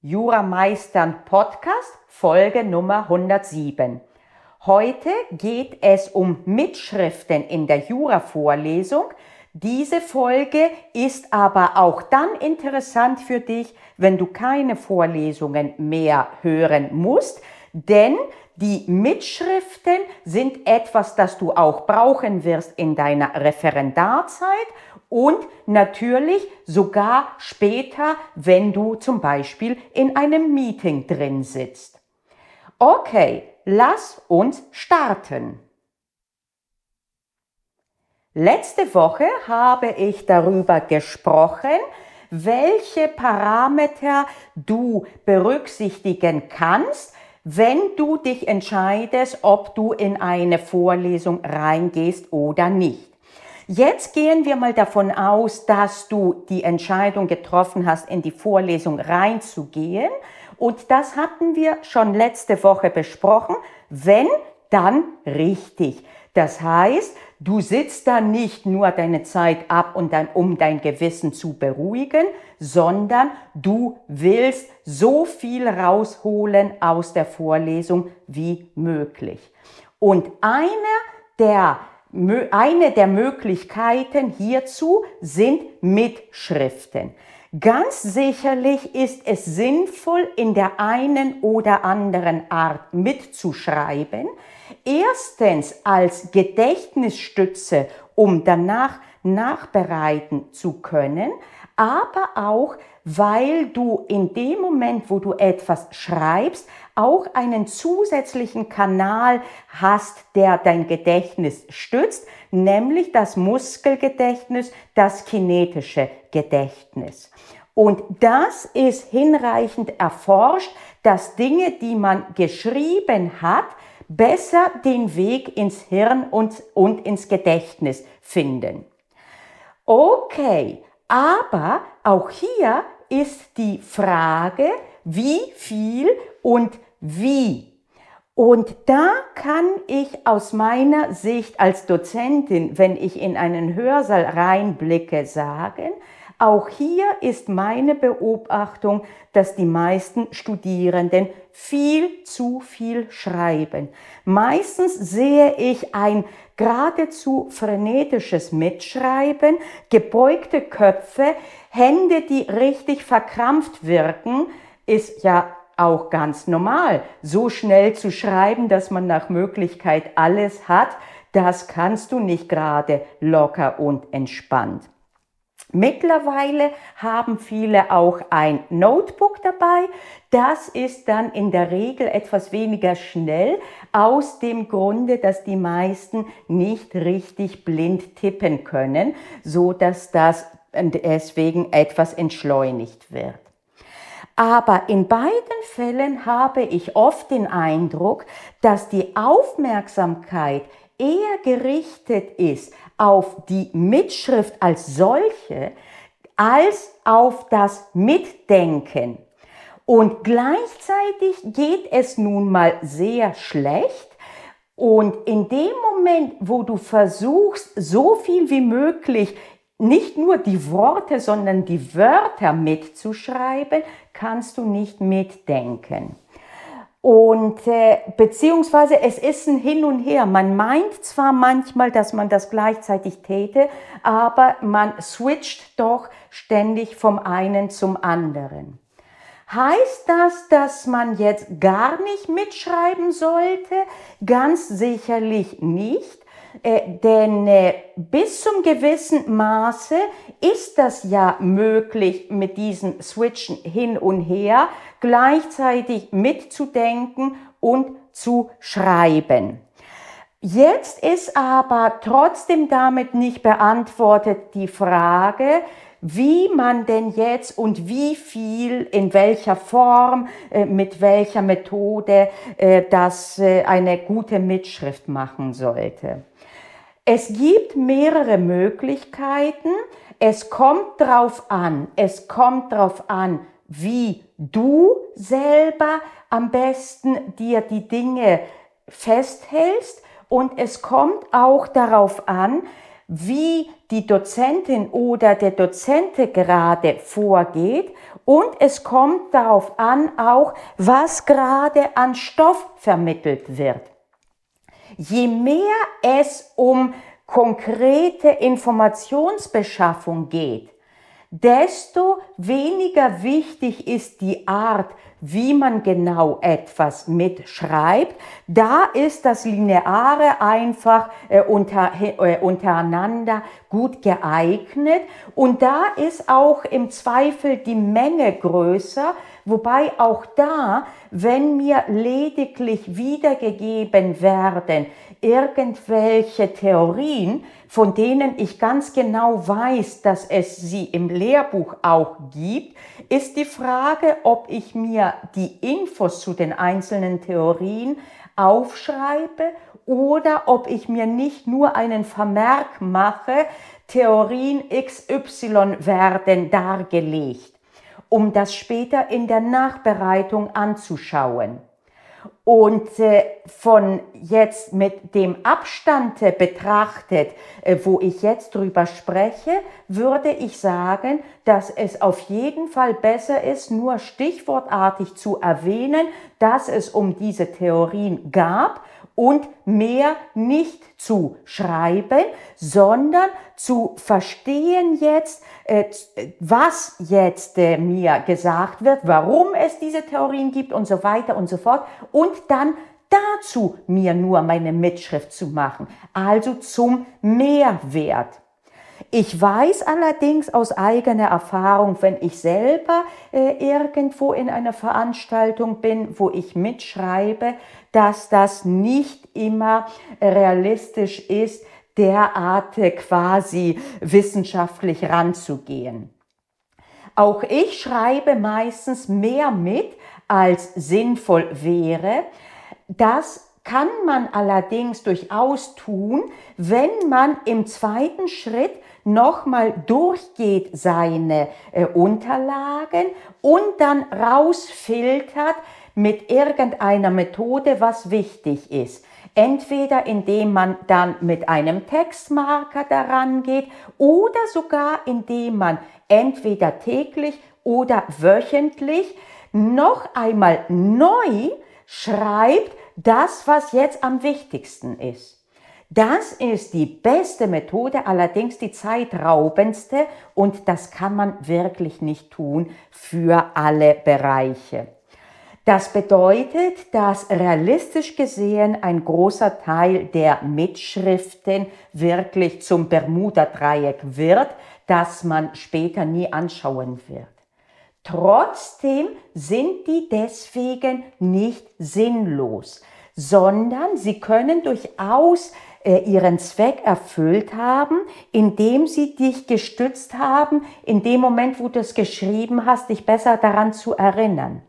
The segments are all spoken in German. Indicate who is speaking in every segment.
Speaker 1: Jurameistern Podcast, Folge Nummer 107. Heute geht es um Mitschriften in der Jura-Vorlesung. Diese Folge ist aber auch dann interessant für dich, wenn du keine Vorlesungen mehr hören musst, denn die Mitschriften sind etwas, das du auch brauchen wirst in deiner Referendarzeit und natürlich sogar später, wenn du zum Beispiel in einem Meeting drin sitzt. Okay, lass uns starten. Letzte Woche habe ich darüber gesprochen, welche Parameter du berücksichtigen kannst, wenn du dich entscheidest, ob du in eine Vorlesung reingehst oder nicht. Jetzt gehen wir mal davon aus, dass du die Entscheidung getroffen hast, in die Vorlesung reinzugehen. Und das hatten wir schon letzte Woche besprochen. Wenn, dann richtig. Das heißt, du sitzt da nicht nur deine Zeit ab, und dann, um dein Gewissen zu beruhigen, sondern du willst so viel rausholen aus der Vorlesung wie möglich. Und einer der eine der Möglichkeiten hierzu sind Mitschriften. Ganz sicherlich ist es sinnvoll, in der einen oder anderen Art mitzuschreiben. Erstens als Gedächtnisstütze, um danach nachbereiten zu können, aber auch, weil du in dem Moment, wo du etwas schreibst, auch einen zusätzlichen Kanal hast, der dein Gedächtnis stützt, nämlich das Muskelgedächtnis, das kinetische Gedächtnis. Und das ist hinreichend erforscht, dass Dinge, die man geschrieben hat, besser den Weg ins Hirn und, und ins Gedächtnis finden. Okay, aber auch hier ist die Frage, wie viel und wie. Und da kann ich aus meiner Sicht als Dozentin, wenn ich in einen Hörsaal reinblicke, sagen, auch hier ist meine Beobachtung, dass die meisten Studierenden viel zu viel schreiben. Meistens sehe ich ein geradezu frenetisches Mitschreiben, gebeugte Köpfe, Hände, die richtig verkrampft wirken, ist ja auch ganz normal. So schnell zu schreiben, dass man nach Möglichkeit alles hat, das kannst du nicht gerade locker und entspannt. Mittlerweile haben viele auch ein Notebook dabei. Das ist dann in der Regel etwas weniger schnell aus dem Grunde, dass die meisten nicht richtig blind tippen können, so dass das deswegen etwas entschleunigt wird. Aber in beiden Fällen habe ich oft den Eindruck, dass die Aufmerksamkeit eher gerichtet ist auf die Mitschrift als solche als auf das Mitdenken. Und gleichzeitig geht es nun mal sehr schlecht. Und in dem Moment, wo du versuchst, so viel wie möglich nicht nur die Worte, sondern die Wörter mitzuschreiben, kannst du nicht mitdenken. Und äh, beziehungsweise es ist ein Hin und Her. Man meint zwar manchmal, dass man das gleichzeitig täte, aber man switcht doch ständig vom einen zum anderen. Heißt das, dass man jetzt gar nicht mitschreiben sollte? Ganz sicherlich nicht. Äh, denn äh, bis zum gewissen Maße ist das ja möglich mit diesen Switchen hin und her, gleichzeitig mitzudenken und zu schreiben. Jetzt ist aber trotzdem damit nicht beantwortet die Frage, wie man denn jetzt und wie viel, in welcher Form, äh, mit welcher Methode äh, das äh, eine gute Mitschrift machen sollte. Es gibt mehrere Möglichkeiten. Es kommt drauf an. Es kommt drauf an, wie du selber am besten dir die Dinge festhältst. Und es kommt auch darauf an, wie die Dozentin oder der Dozente gerade vorgeht und es kommt darauf an auch, was gerade an Stoff vermittelt wird. Je mehr es um konkrete Informationsbeschaffung geht, desto weniger wichtig ist die Art, wie man genau etwas mitschreibt. Da ist das Lineare einfach äh, unter, äh, untereinander gut geeignet und da ist auch im Zweifel die Menge größer, wobei auch da, wenn mir lediglich wiedergegeben werden, irgendwelche Theorien, von denen ich ganz genau weiß, dass es sie im Lehrbuch auch gibt, ist die Frage, ob ich mir die Infos zu den einzelnen Theorien aufschreibe oder ob ich mir nicht nur einen Vermerk mache, Theorien XY werden dargelegt, um das später in der Nachbereitung anzuschauen. Und äh, von jetzt mit dem Abstand betrachtet, äh, wo ich jetzt drüber spreche, würde ich sagen, dass es auf jeden Fall besser ist, nur stichwortartig zu erwähnen, dass es um diese Theorien gab und mehr nicht zu schreiben, sondern zu verstehen jetzt, äh, was jetzt äh, mir gesagt wird, warum es diese Theorien gibt und so weiter und so fort und dann dazu mir nur meine Mitschrift zu machen, also zum Mehrwert. Ich weiß allerdings aus eigener Erfahrung, wenn ich selber äh, irgendwo in einer Veranstaltung bin, wo ich mitschreibe, dass das nicht immer realistisch ist, derart quasi wissenschaftlich ranzugehen. Auch ich schreibe meistens mehr mit, als sinnvoll wäre. Das kann man allerdings durchaus tun, wenn man im zweiten Schritt nochmal durchgeht seine äh, Unterlagen und dann rausfiltert mit irgendeiner Methode, was wichtig ist. Entweder indem man dann mit einem Textmarker daran geht oder sogar indem man entweder täglich oder wöchentlich noch einmal neu schreibt das, was jetzt am wichtigsten ist. Das ist die beste Methode, allerdings die zeitraubendste und das kann man wirklich nicht tun für alle Bereiche. Das bedeutet, dass realistisch gesehen ein großer Teil der Mitschriften wirklich zum Bermuda-Dreieck wird, das man später nie anschauen wird. Trotzdem sind die deswegen nicht sinnlos, sondern sie können durchaus äh, ihren Zweck erfüllt haben, indem sie dich gestützt haben, in dem Moment, wo du es geschrieben hast, dich besser daran zu erinnern.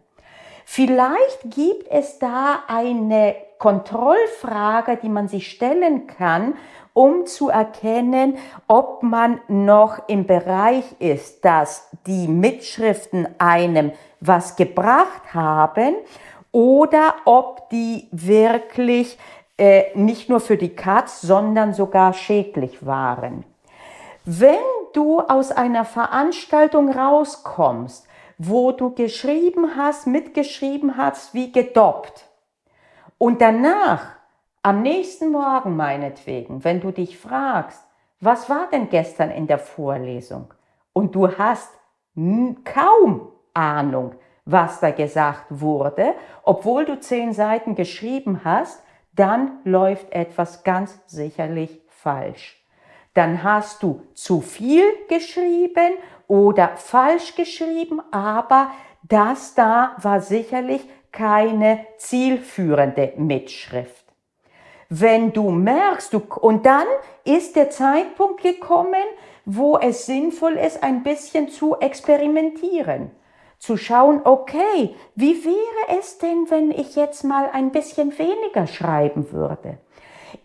Speaker 1: Vielleicht gibt es da eine Kontrollfrage, die man sich stellen kann, um zu erkennen, ob man noch im Bereich ist, dass die Mitschriften einem was gebracht haben oder ob die wirklich äh, nicht nur für die Katz, sondern sogar schädlich waren. Wenn du aus einer Veranstaltung rauskommst, wo du geschrieben hast, mitgeschrieben hast, wie gedoppt, und danach, am nächsten Morgen meinetwegen, wenn du dich fragst, was war denn gestern in der Vorlesung? Und du hast kaum Ahnung, was da gesagt wurde, obwohl du zehn Seiten geschrieben hast, dann läuft etwas ganz sicherlich falsch. Dann hast du zu viel geschrieben oder falsch geschrieben, aber das da war sicherlich keine zielführende Mitschrift. Wenn du merkst, du, und dann ist der Zeitpunkt gekommen, wo es sinnvoll ist, ein bisschen zu experimentieren zu schauen, okay, wie wäre es denn, wenn ich jetzt mal ein bisschen weniger schreiben würde?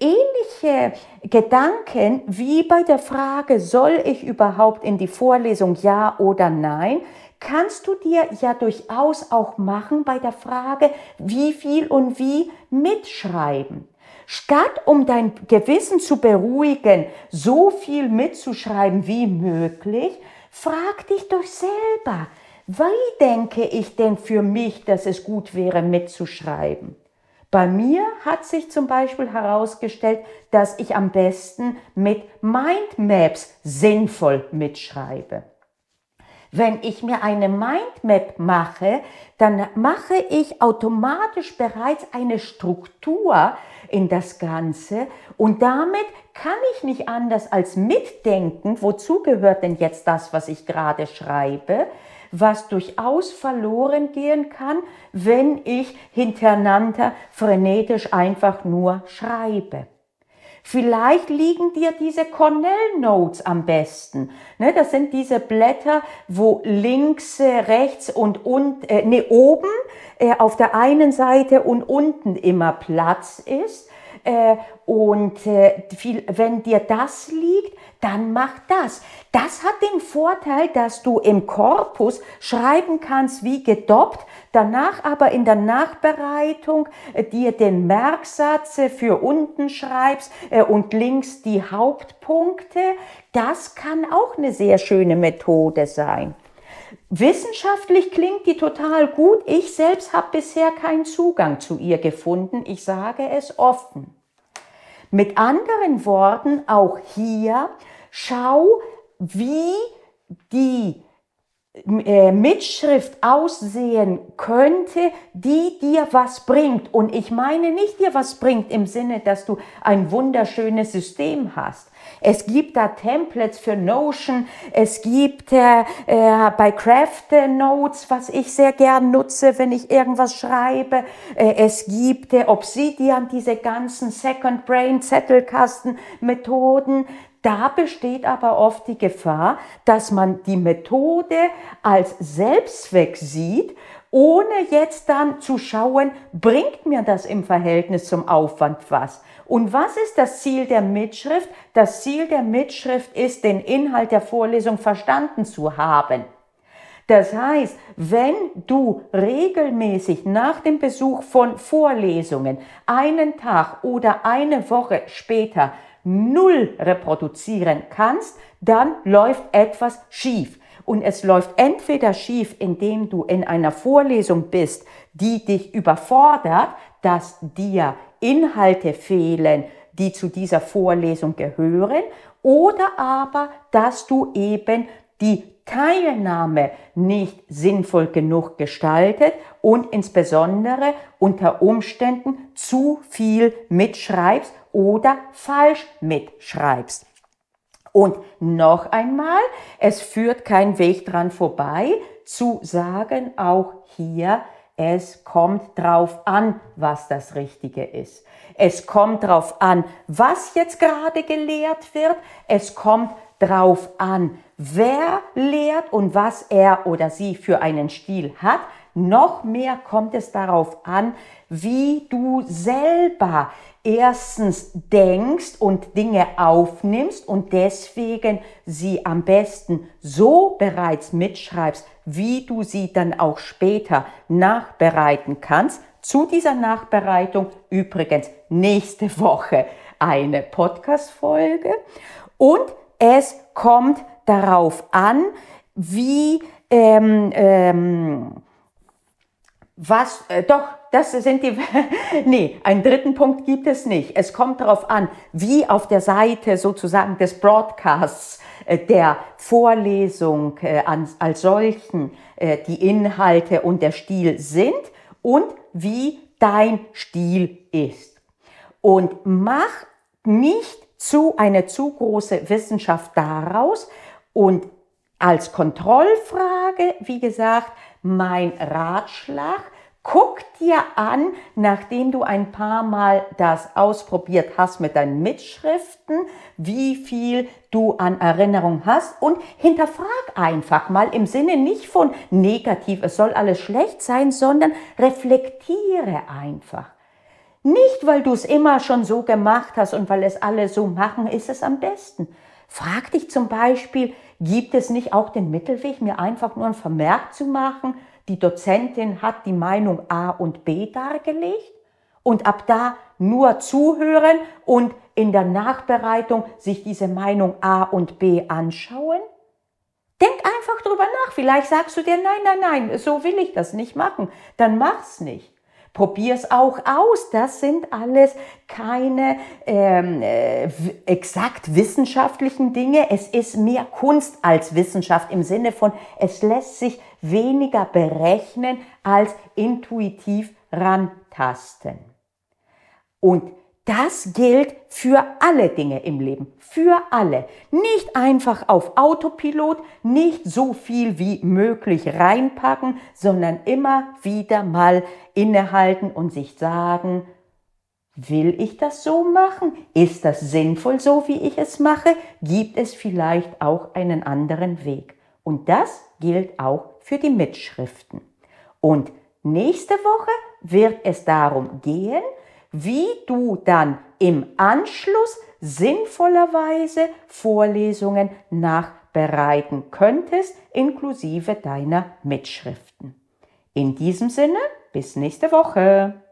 Speaker 1: Ähnliche Gedanken wie bei der Frage, soll ich überhaupt in die Vorlesung ja oder nein, kannst du dir ja durchaus auch machen bei der Frage, wie viel und wie mitschreiben. Statt um dein Gewissen zu beruhigen, so viel mitzuschreiben wie möglich, frag dich doch selber, Wie denke ich denn für mich, dass es gut wäre, mitzuschreiben? Bei mir hat sich zum Beispiel herausgestellt, dass ich am besten mit Mindmaps sinnvoll mitschreibe. Wenn ich mir eine Mindmap mache, dann mache ich automatisch bereits eine Struktur in das Ganze und damit kann ich nicht anders als mitdenken, wozu gehört denn jetzt das, was ich gerade schreibe, was durchaus verloren gehen kann, wenn ich hintereinander frenetisch einfach nur schreibe. Vielleicht liegen dir diese Cornell Notes am besten. Ne, das sind diese Blätter, wo links, äh, rechts und, und äh, nee, oben äh, auf der einen Seite und unten immer Platz ist. Äh, und äh, viel, wenn dir das liegt, dann mach das. Das hat den Vorteil, dass du im Korpus schreiben kannst wie gedoppt, danach aber in der Nachbereitung äh, dir den Merksatz für unten schreibst und links die Hauptpunkte. Das kann auch eine sehr schöne Methode sein. Wissenschaftlich klingt die total gut. Ich selbst habe bisher keinen Zugang zu ihr gefunden. Ich sage es offen. Mit anderen Worten, auch hier, schau, wie die Mitschrift aussehen könnte, die dir was bringt. Und ich meine nicht dir was bringt im Sinne, dass du ein wunderschönes System hast. Es gibt da Templates für Notion, es gibt äh, äh, bei Craft Notes, was ich sehr gern nutze, wenn ich irgendwas schreibe. Äh, es gibt äh, Obsidian, diese ganzen Second Brain Zettelkasten Methoden. Da besteht aber oft die Gefahr, dass man die Methode als Selbstzweck sieht, ohne jetzt dann zu schauen, bringt mir das im Verhältnis zum Aufwand was. Und was ist das Ziel der Mitschrift? Das Ziel der Mitschrift ist, den Inhalt der Vorlesung verstanden zu haben. Das heißt, wenn du regelmäßig nach dem Besuch von Vorlesungen einen Tag oder eine Woche später null reproduzieren kannst, dann läuft etwas schief. Und es läuft entweder schief, indem du in einer Vorlesung bist, die dich überfordert, dass dir Inhalte fehlen, die zu dieser Vorlesung gehören, oder aber, dass du eben die Teilnahme nicht sinnvoll genug gestaltet und insbesondere unter Umständen zu viel mitschreibst oder falsch mitschreibst. Und noch einmal, es führt kein Weg dran vorbei, zu sagen, auch hier, es kommt drauf an, was das Richtige ist. Es kommt drauf an, was jetzt gerade gelehrt wird. Es kommt drauf an, wer lehrt und was er oder sie für einen Stil hat. Noch mehr kommt es darauf an, wie du selber erstens denkst und Dinge aufnimmst und deswegen sie am besten so bereits mitschreibst, wie du sie dann auch später nachbereiten kannst. Zu dieser Nachbereitung übrigens nächste Woche eine Podcast-Folge und es kommt darauf an, wie ähm, ähm, was äh, doch das sind die, nee, einen dritten Punkt gibt es nicht. Es kommt darauf an, wie auf der Seite sozusagen des Broadcasts äh, der Vorlesung äh, als solchen äh, die Inhalte und der Stil sind und wie dein Stil ist. Und mach nicht zu eine zu große Wissenschaft daraus und als Kontrollfrage, wie gesagt, mein Ratschlag, Guck dir an, nachdem du ein paar Mal das ausprobiert hast mit deinen Mitschriften, wie viel du an Erinnerung hast und hinterfrag einfach mal im Sinne nicht von negativ, es soll alles schlecht sein, sondern reflektiere einfach. Nicht, weil du es immer schon so gemacht hast und weil es alle so machen, ist es am besten. Frag dich zum Beispiel, gibt es nicht auch den Mittelweg, mir einfach nur ein Vermerk zu machen, die Dozentin hat die Meinung A und B dargelegt und ab da nur zuhören und in der Nachbereitung sich diese Meinung A und B anschauen? Denk einfach drüber nach. Vielleicht sagst du dir, nein, nein, nein, so will ich das nicht machen. Dann mach's nicht. Probier es auch aus. Das sind alles keine ähm, äh, exakt wissenschaftlichen Dinge. Es ist mehr Kunst als Wissenschaft im Sinne von, es lässt sich weniger berechnen als intuitiv rantasten. Und das gilt für alle Dinge im Leben, für alle. Nicht einfach auf Autopilot, nicht so viel wie möglich reinpacken, sondern immer wieder mal innehalten und sich sagen, will ich das so machen? Ist das sinnvoll so, wie ich es mache? Gibt es vielleicht auch einen anderen Weg? Und das gilt auch für die Mitschriften. Und nächste Woche wird es darum gehen, wie du dann im Anschluss sinnvollerweise Vorlesungen nachbereiten könntest, inklusive deiner Mitschriften. In diesem Sinne, bis nächste Woche.